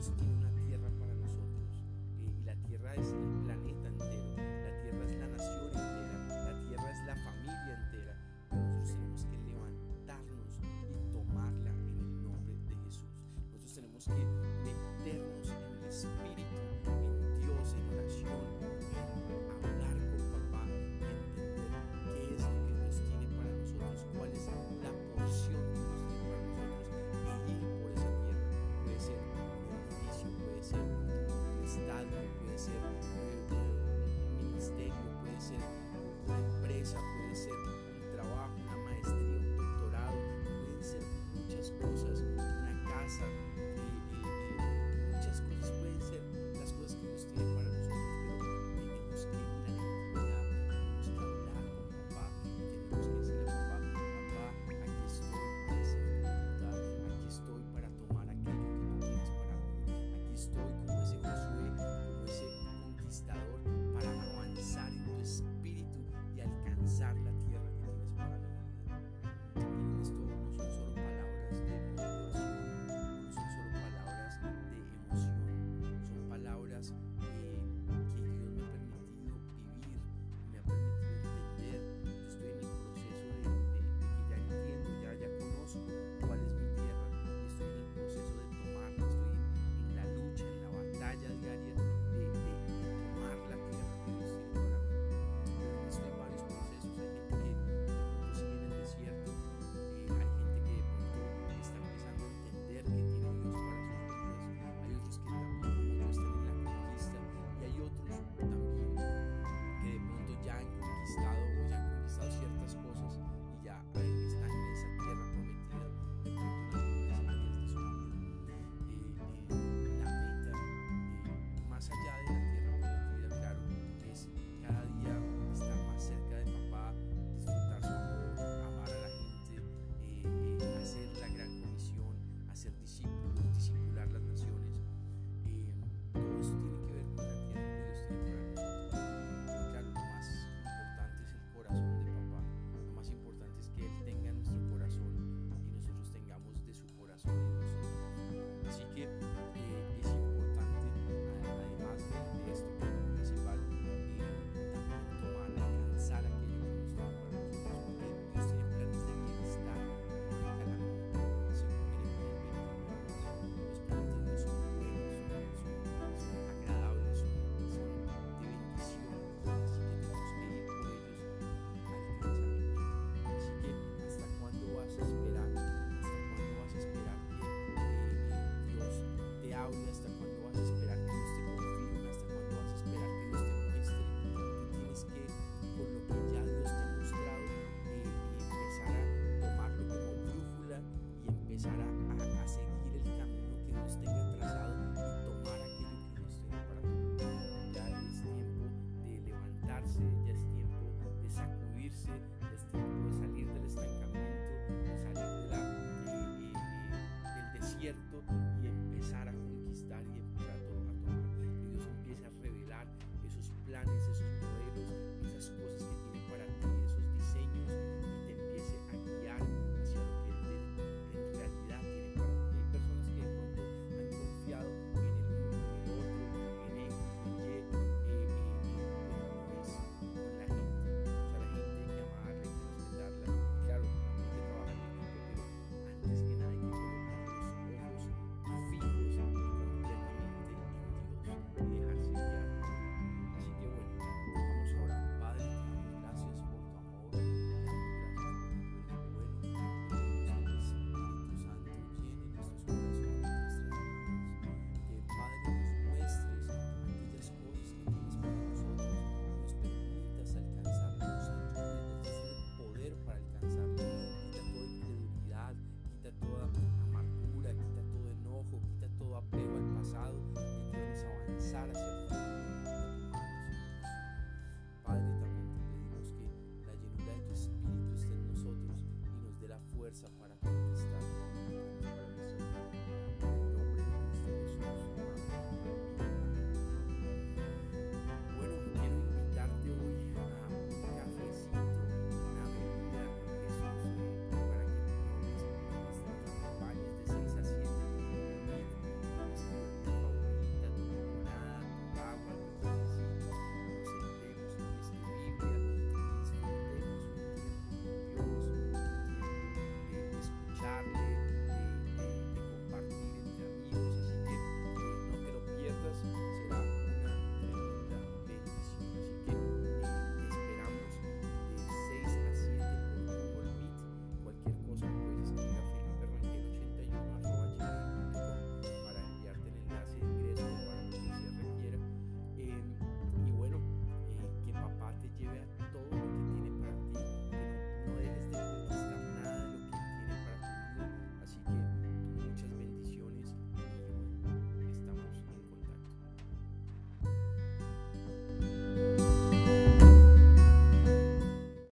Dios tiene una tierra para nosotros. Y la tierra es